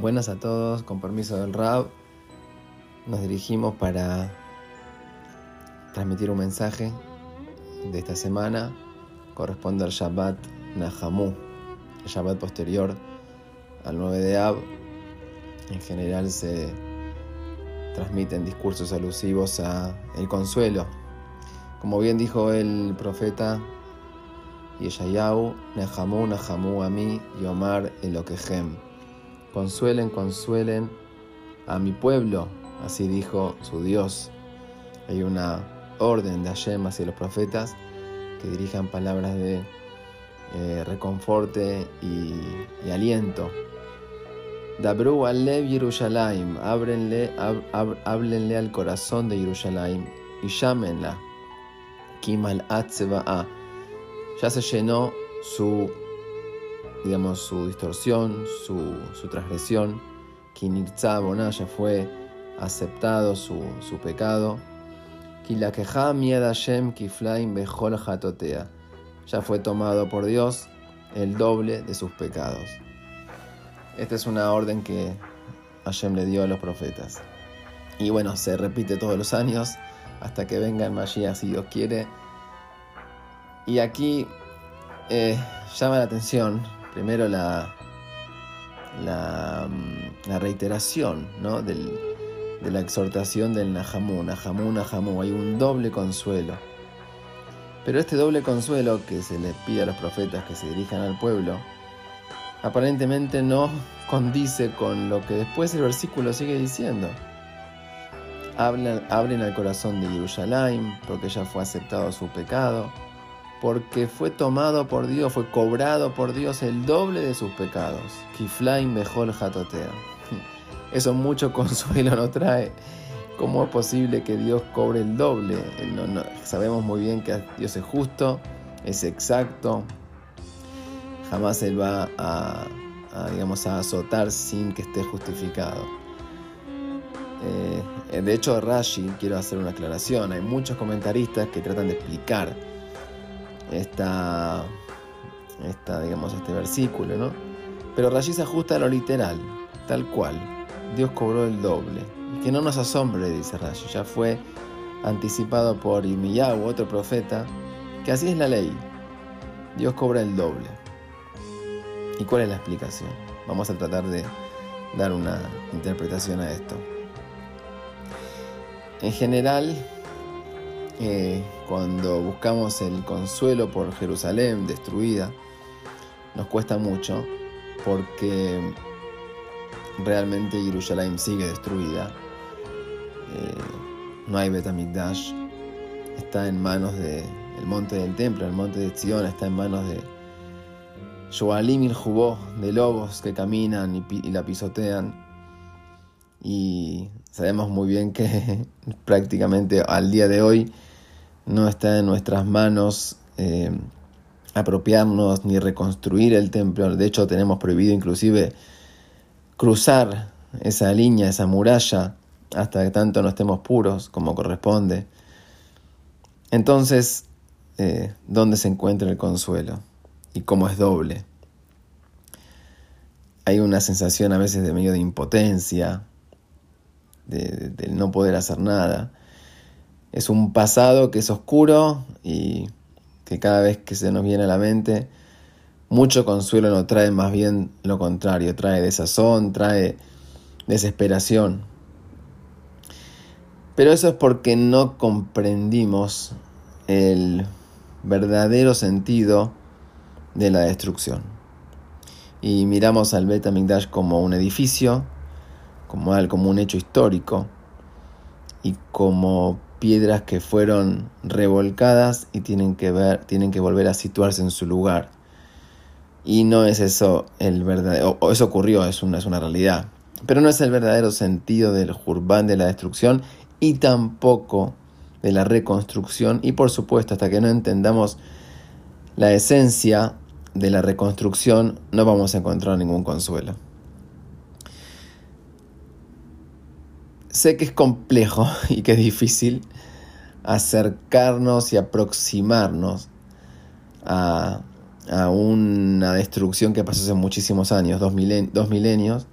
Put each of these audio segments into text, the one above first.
Buenas a todos, con permiso del Rab, nos dirigimos para transmitir un mensaje de esta semana. Corresponde al Shabbat Nahamu, el Shabbat posterior al 9 de Ab. En general se transmiten discursos alusivos a el consuelo. Como bien dijo el profeta Yeshayahu, Nahamu, Nahamu a mí, Yomar Elokehem Consuelen, consuelen a mi pueblo, así dijo su Dios. Hay una orden de Hashem hacia los profetas que dirijan palabras de eh, reconforte y, aliento. Dabru alev Yerushalayim, háblenle, al corazón de Yerushalayim y llámenla. Kimal Atzeba'a. Ya se llenó su digamos, su distorsión, su, su transgresión. Kinirza ya fue aceptado su, su pecado. Ya fue tomado por Dios el doble de sus pecados. Esta es una orden que Hashem le dio a los profetas. Y bueno, se repite todos los años hasta que venga el Mashiach si Dios quiere. Y aquí eh, llama la atención primero la, la, mm, reiteración de la exhortación del Nahamu, Nahamu, Nahamu, hay un doble consuelo. Pero este doble consuelo que se les pide a los profetas que se dirijan al pueblo, aparentemente no condice con lo que después el versículo sigue diciendo. Hablen, abren al corazón de Jerusalén porque ya fue aceptado su pecado porque fue tomado por Dios, fue cobrado por Dios el doble de sus pecados. Kiflaim mejor jatotea. Eso mucho consuelo no trae. ¿Cómo es posible que Dios cobre el doble? sabemos muy bien que Dios es justo, es exacto. Jamás Él va a, digamos, a azotar sin que esté justificado. Eh, de hecho, Rashi, quiero hacer una aclaración, hay muchos comentaristas que tratan de explicar esta, esta, digamos, este versículo, ¿no? Pero Rashi se ajusta a lo literal, tal cual. Dios cobró el doble. Y que no nos asombre, dice Rashi, ya fue anticipado por Imiyahu, otro profeta, que así es la ley. Dios cobra el doble. ¿Y cuál es la explicación? Vamos a tratar de dar una interpretación a esto. En general, eh, cuando buscamos el consuelo por Jerusalén destruida, nos cuesta mucho porque realmente Jerusalén sigue destruida. Eh, no hay Betamigdash, está en manos del monte del templo, el monte de Zion está en manos de Joalim y Jubó, de lobos que caminan y la pisotean. Y sabemos muy bien que prácticamente al día de hoy no está en nuestras manos eh, apropiarnos ni reconstruir el templo. De hecho, tenemos prohibido inclusive cruzar esa línea, esa muralla, hasta que tanto no estemos puros como corresponde. Entonces, eh, ¿dónde se encuentra el consuelo? ¿Y cómo es doble? Hay una sensación a veces de medio de impotencia, de, de no poder hacer nada es un pasado que es oscuro y que cada vez que se nos viene a la mente, mucho consuelo nos trae más bien lo contrario, trae desazón, trae desesperación. Pero eso es porque no comprendimos el verdadero sentido de la destrucción. Y miramos al Bet como un edificio, como, como un hecho histórico y como piedras que fueron revolcadas y tienen que, ver, tienen que volver a situarse en su lugar. Y no es eso el verdadero, o eso ocurrió, es una, es una realidad. Pero no es el verdadero sentido del jurbán de la destrucción y tampoco de la reconstrucción. Y por supuesto, hasta que no entendamos la esencia de la reconstrucción, no vamos a encontrar ningún consuelo. Sé que es complejo y que es difícil acercarnos y aproximarnos a, una destrucción que pasó hace muchísimos años, dos, milenios,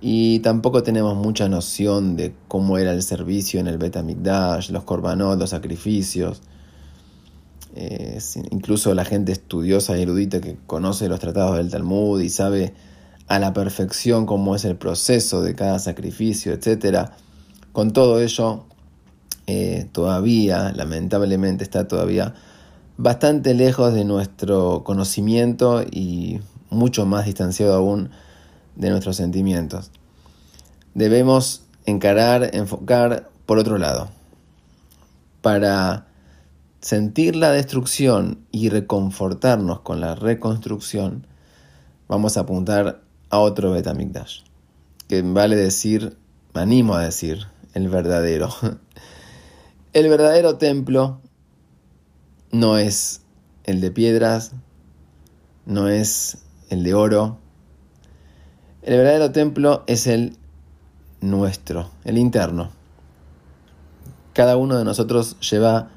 y tampoco tenemos mucha noción de cómo era el servicio en el Bet los korbanot, los sacrificios. Eh, incluso la gente estudiosa y erudita que conoce los tratados del Talmud y sabe a la perfección cómo es el proceso de cada sacrificio, etc. Con todo ello, eh, todavía, lamentablemente, está todavía bastante lejos de nuestro conocimiento y mucho más distanciado aún de nuestros sentimientos. Debemos encarar, enfocar por otro lado. Para sentir la destrucción y reconfortarnos con la reconstrucción, vamos a apuntar a otro Betamigdash, que vale decir, me animo a decir, el verdadero. El verdadero templo no es el de piedras, no es el de oro, el verdadero templo es el nuestro, el interno. Cada uno de nosotros lleva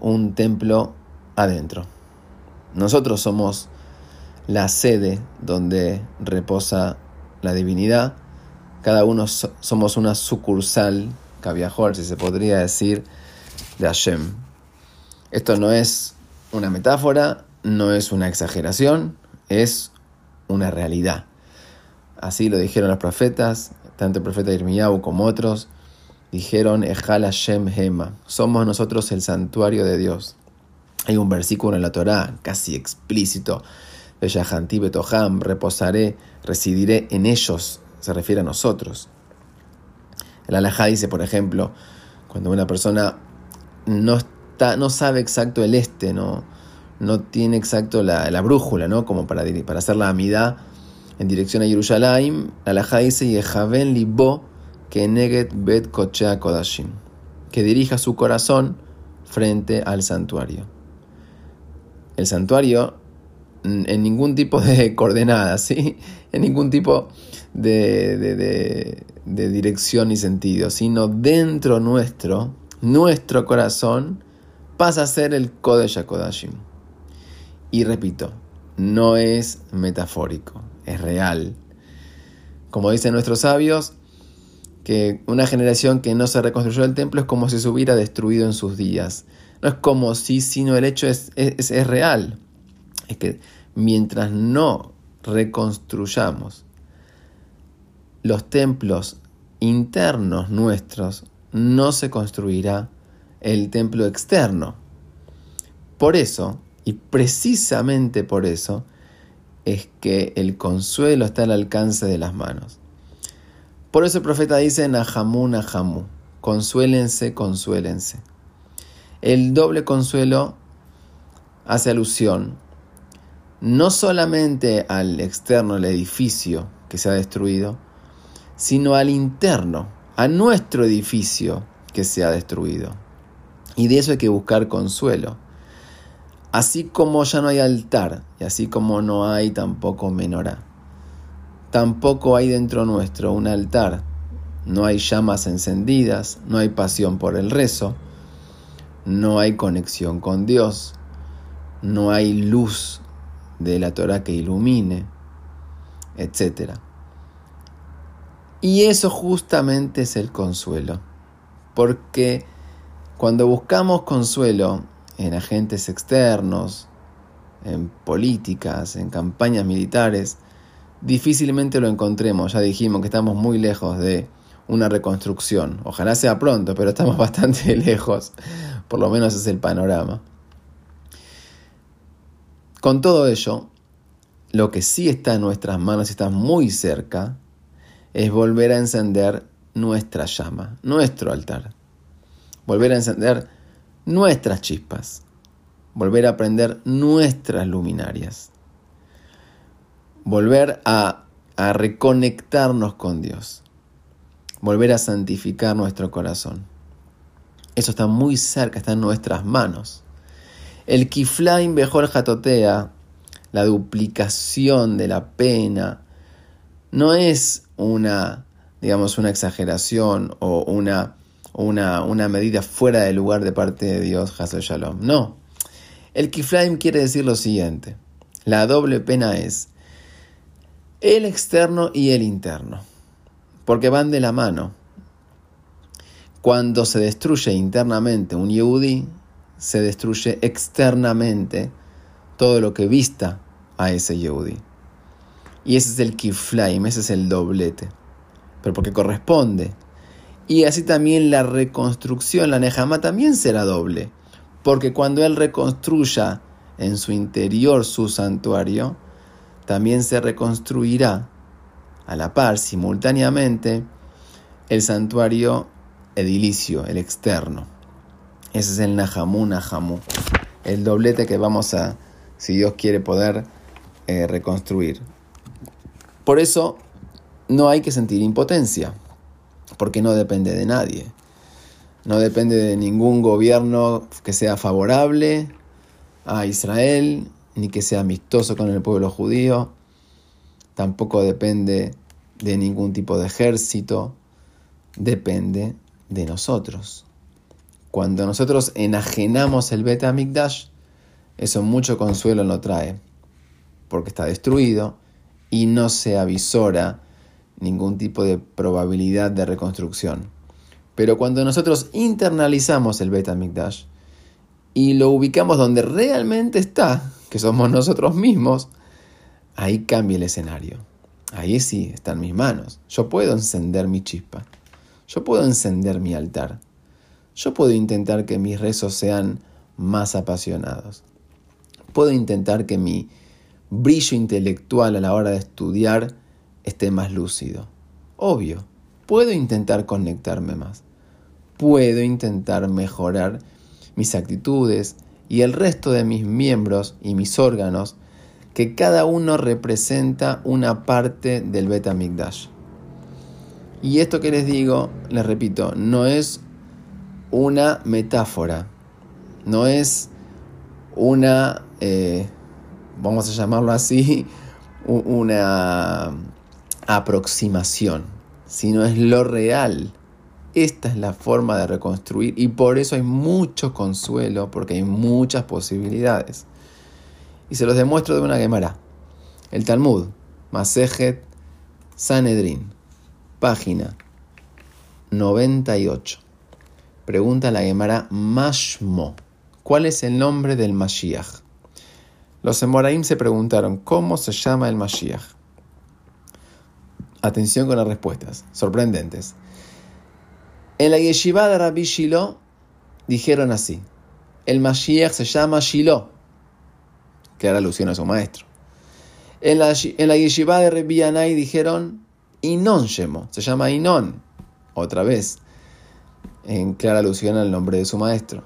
un templo adentro. Nosotros somos la sede donde reposa la divinidad. Cada uno somos una sucursal, cabiajor, si se podría decir, de Hashem. Esto no es una metáfora, no es una exageración, es una realidad. Así lo dijeron los profetas, tanto el profeta Irmiyahu como otros, dijeron, Ejal Hashem Hema, somos nosotros el santuario de Dios. Hay un versículo en la Torá casi explícito, Beyahanti Betoham, reposaré, residiré en ellos, se refiere a nosotros. El alajá dice, por ejemplo, cuando una persona no, está, no sabe exacto el este, no, no tiene exacto la, la brújula, ¿no? como para, para hacer la amidad, en dirección a Jerusalén, la dice Yehaven Libo que Neget Bet Kochea Kodashim, que dirija su corazón frente al santuario. El santuario en ningún tipo de coordenadas, ¿sí? en ningún tipo de, de, dirección ni sentido, sino dentro nuestro, nuestro corazón, pasa a ser el Kodesh Kodashim. Y repito, no es metafórico, es real. Como dicen nuestros sabios, que una generación que no se reconstruyó el templo es como si se hubiera destruido en sus días. No es como si, sino el hecho es, es, es real. Es que mientras no reconstruyamos los templos internos nuestros, no se construirá el templo externo. Por eso, y precisamente por eso, es que el consuelo está al alcance de las manos. Por eso el profeta dice, Nahamu, Nahamu, consuélense, consuélense. El doble consuelo hace alusión no solamente al externo, el edificio que se ha destruido, sino al interno, a nuestro edificio que se ha destruido. Y de eso hay que buscar consuelo. Así como ya no hay altar y así como no hay tampoco menorá. Tampoco hay dentro nuestro un altar. No hay llamas encendidas, no hay pasión por el rezo, no hay conexión con Dios, no hay luz de la Torah que ilumine, etc. Y eso justamente es el consuelo, porque cuando buscamos consuelo en agentes externos, en políticas, en campañas militares, difícilmente lo encontremos. Ya dijimos que estamos muy lejos de una reconstrucción. Ojalá sea pronto, pero estamos bastante lejos. Por lo menos es el panorama. Con todo ello, lo que sí está en nuestras manos y está muy cerca es volver a encender nuestra llama, nuestro altar. Volver a encender nuestras chispas, volver a prender nuestras luminarias, volver a, a reconectarnos con Dios, volver a santificar nuestro corazón. Eso está muy cerca, está en nuestras manos. El kiflaim bejor jatotea, la duplicación de la pena, no es una, digamos, una exageración o una una, una medida fuera de lugar de parte de Dios, Hazel Shalom. No. El Kiflaim quiere decir lo siguiente. La doble pena es el externo y el interno. porque van de la mano. Cuando se destruye internamente un Yehudi, se destruye externamente todo lo que vista a ese Yehudi. Y ese es el kiflaim, ese es el doblete. Pero porque corresponde. Y así también la reconstrucción, la Nehama también será doble. Porque cuando él reconstruya en su interior su santuario, también se reconstruirá a la par, simultáneamente, el santuario edilicio, el externo. Ese es el Nahamu Nahamu, el doblete que vamos a, si Dios quiere, poder eh, reconstruir. Por eso no hay que sentir impotencia, porque no depende de nadie. No depende de ningún gobierno que sea favorable a Israel, ni que sea amistoso con el pueblo judío. Tampoco depende de ningún tipo de ejército. Depende de nosotros. Cuando nosotros enajenamos el Beta Mikdash, eso mucho consuelo no trae, porque está destruido y no se avisora ningún tipo de probabilidad de reconstrucción. Pero cuando nosotros internalizamos el Beta Mikdash y lo ubicamos donde realmente está, que somos nosotros mismos, ahí cambia el escenario. Ahí sí está en mis manos. Yo puedo encender mi chispa. Yo puedo encender mi altar. Yo puedo intentar que mis rezos sean más apasionados. Puedo intentar que mi brillo intelectual a la hora de estudiar esté más lúcido. Obvio, puedo intentar conectarme más. Puedo intentar mejorar mis actitudes y el resto de mis miembros y mis órganos, que cada uno representa una parte del Beta Mikdash. Y esto que les digo, les repito, no es una metáfora, no es una, eh, vamos a llamarlo así, una aproximación, sino es lo real. Esta es la forma de reconstruir y por eso hay mucho consuelo, porque hay muchas posibilidades. Y se los demuestro de una Gemara. El Talmud, Masejet Sanedrin, página 98. Pregunta la Gemara Mashmo. ¿Cuál es el nombre del Mashiach? Los Emoraim se preguntaron, ¿cómo se llama el Mashiach? Atención con las respuestas, sorprendentes. En la yeshiva de Rabbi Shiloh dijeron así: El Mashiach se llama Shiloh, que era alusión a su maestro. En la, en la de Rabbi Yanai dijeron Inon Shemo, se llama Inon, otra vez, en clara alusión al nombre de su maestro.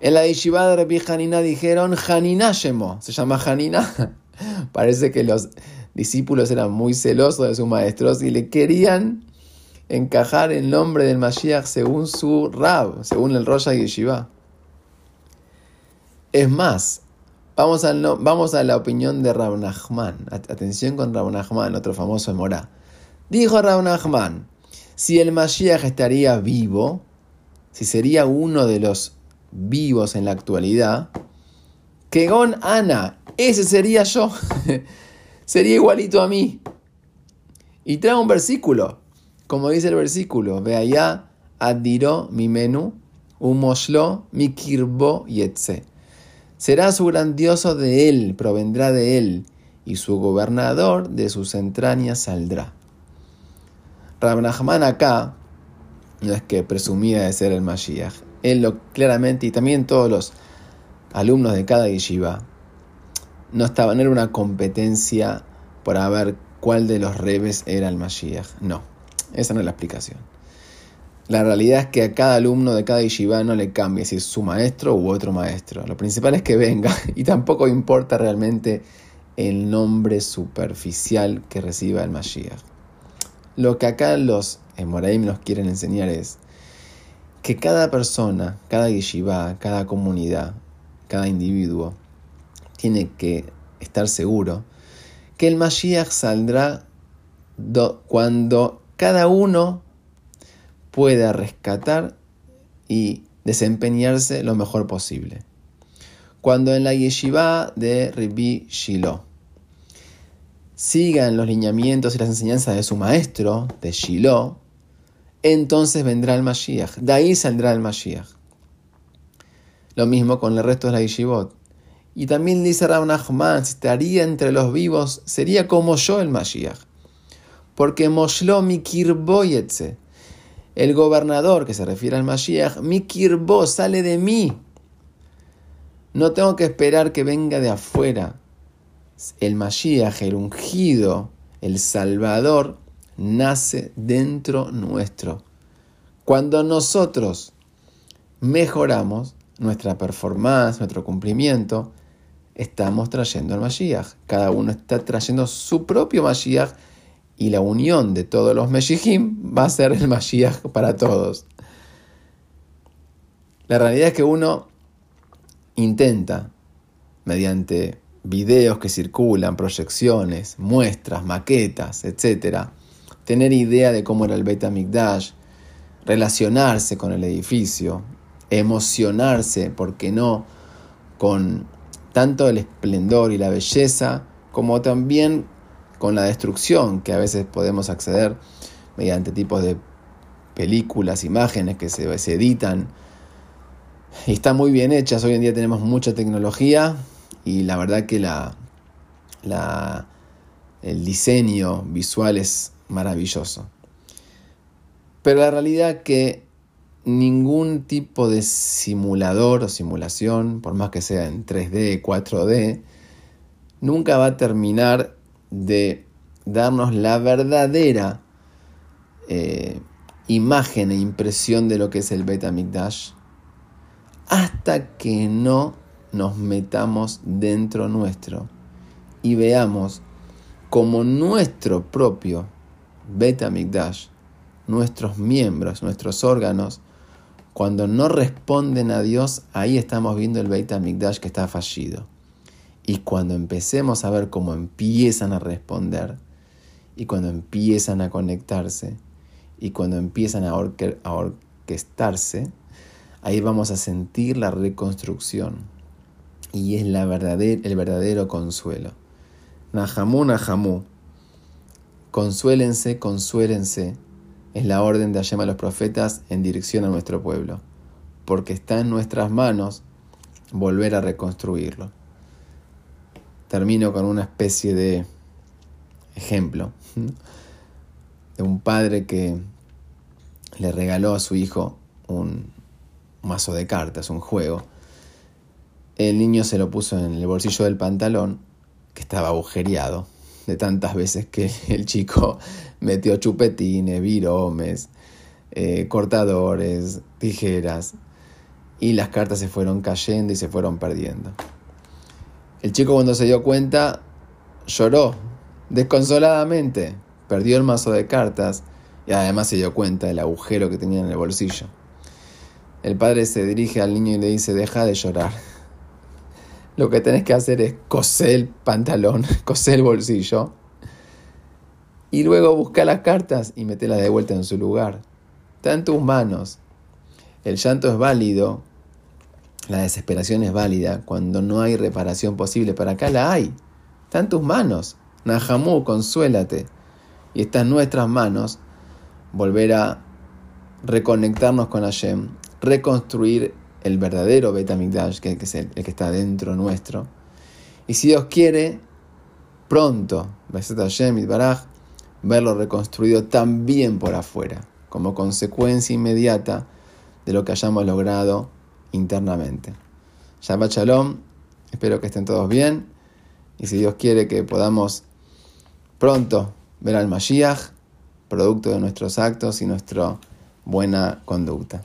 En la yeshiva de Rabbi Hanina dijeron Hanina Shemo, se llama Hanina. Parece que los discípulos eran muy celosos de sus maestros y le querían encajar el nombre del Mashiach según su Rab, según el Rosh Yeshiva. Es más, vamos a, vamos a la opinión de Rab Nachman. Atención con Rab Nachman, otro famoso de Morá. Dijo Rab Nachman, si el Mashiach estaría vivo, si sería uno de los vivos en la actualidad, que Gon Ana, ese sería yo. sería igualito a mí. Y trae un versículo, como dice el versículo, ve allá, addiró mi menú, umoslo mi kirbo yetse. Será su grandioso de él, provendrá de él, y su gobernador de sus entrañas saldrá. Rabnachman acá no es que presumía de ser el Mashiach, él lo claramente, y también todos los alumnos de cada yeshiva, no, estaba, era una competencia para ver cuál de los rebes era el Mashiach. No, esa no es la explicación. La realidad es que a cada alumno de cada yeshiva no le cambia si es su maestro u otro maestro. Lo principal es que venga y tampoco importa realmente el nombre superficial que reciba el Mashiach. Lo que acá los Emoraim nos quieren enseñar es que cada persona, cada yeshiva, cada comunidad, cada individuo, tiene que estar seguro que el Mashiach saldrá cuando cada uno pueda rescatar y desempeñarse lo mejor posible. Cuando en la yeshiva de Ribi Shiloh sigan los lineamientos y las enseñanzas de su maestro, de Shiloh, entonces vendrá el Mashiach. De ahí saldrá el Mashiach. Lo mismo con el resto de la Yishivot. Y también dice Rav Nachman, si estaría entre los vivos, sería como yo el Mashiach. Porque Moshlo Mikirboyetse, el gobernador que se refiere al Mashiach, Mikirbo sale de mí. No tengo que esperar que venga de afuera. El Mashiach, el ungido, el Salvador, nace dentro nuestro. Cuando nosotros mejoramos nuestra performance, nuestro cumplimiento, estamos trayendo al Mashiach. Cada uno está trayendo su propio Mashiach y la unión de todos los Meshihim va a ser el Mashiach para todos. La realidad es que uno intenta, mediante videos que circulan, proyecciones, muestras, maquetas, etc., tener idea de cómo era el Beta Mikdash, relacionarse con el edificio, emocionarse, ¿por qué no?, con tanto el esplendor y la belleza, como también con la destrucción que a veces podemos acceder mediante tipos de películas, imágenes que se, editan y están muy bien hechas. Hoy en día tenemos mucha tecnología y la verdad que la, la, el diseño visual es maravilloso. Pero la realidad que ningún tipo de simulador o simulación, por más que sea en 3D, 4D, nunca va a terminar de darnos la verdadera eh, imagen e impresión de lo que es el Beta Mikdash hasta que no nos metamos dentro nuestro y veamos como nuestro propio Beta Mikdash, nuestros miembros, nuestros órganos, cuando no responden a Dios, ahí estamos viendo el Beit HaMikdash que está fallido. Y cuando empecemos a ver cómo empiezan a responder, y cuando empiezan a conectarse, y cuando empiezan a, orquestarse, ahí vamos a sentir la reconstrucción. Y es la el verdadero consuelo. Nahamu, Nahamu. Consuélense, consuélense es la orden de Hashem a los profetas en dirección a nuestro pueblo, porque está en nuestras manos volver a reconstruirlo. Termino con una especie de ejemplo de un padre que le regaló a su hijo un mazo de cartas, un juego. El niño se lo puso en el bolsillo del pantalón, que estaba agujereado, de tantas veces que el chico metió chupetines, viromes, eh, cortadores, tijeras, y las cartas se fueron cayendo y se fueron perdiendo. El chico cuando se dio cuenta lloró desconsoladamente, perdió el mazo de cartas y además se dio cuenta del agujero que tenía en el bolsillo. El padre se dirige al niño y le dice, deja de llorar. Lo que tenés que hacer es coser el pantalón, coser el bolsillo y luego busca las cartas y metelas de vuelta en su lugar. Está en tus manos. El llanto es válido, la desesperación es válida cuando no hay reparación posible. Para acá la hay. Está en tus manos. Nahamú, consuélate. Y está en nuestras manos volver a reconectarnos con Hashem, reconstruir el verdadero Betamigdash, que es el, que está dentro nuestro. Y si Dios quiere, pronto, verlo reconstruido también por afuera, como consecuencia inmediata de lo que hayamos logrado internamente. Shabbat Shalom, espero que estén todos bien y si Dios quiere que podamos pronto ver al Mashiach, producto de nuestros actos y nuestra buena conducta.